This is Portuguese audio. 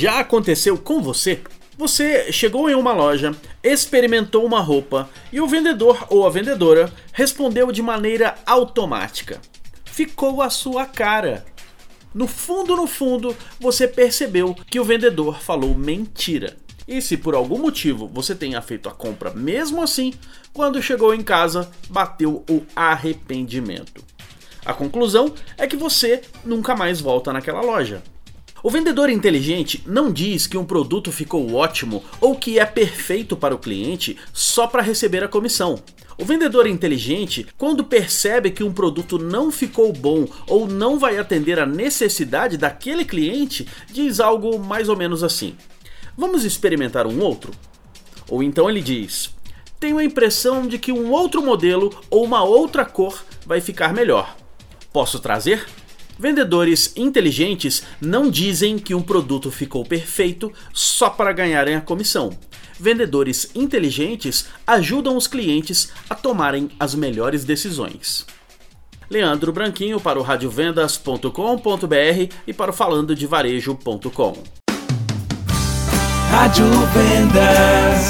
Já aconteceu com você? Você chegou em uma loja, experimentou uma roupa e o vendedor ou a vendedora respondeu de maneira automática. Ficou a sua cara. No fundo, no fundo, você percebeu que o vendedor falou mentira. E se por algum motivo você tenha feito a compra mesmo assim, quando chegou em casa, bateu o arrependimento. A conclusão é que você nunca mais volta naquela loja. O vendedor inteligente não diz que um produto ficou ótimo ou que é perfeito para o cliente só para receber a comissão. O vendedor inteligente, quando percebe que um produto não ficou bom ou não vai atender a necessidade daquele cliente, diz algo mais ou menos assim: Vamos experimentar um outro? Ou então ele diz: Tenho a impressão de que um outro modelo ou uma outra cor vai ficar melhor. Posso trazer? Vendedores inteligentes não dizem que um produto ficou perfeito só para ganharem a comissão. Vendedores inteligentes ajudam os clientes a tomarem as melhores decisões. Leandro Branquinho para o radiovendas.com.br e para o falandodevarejo.com. Rádio Vendas.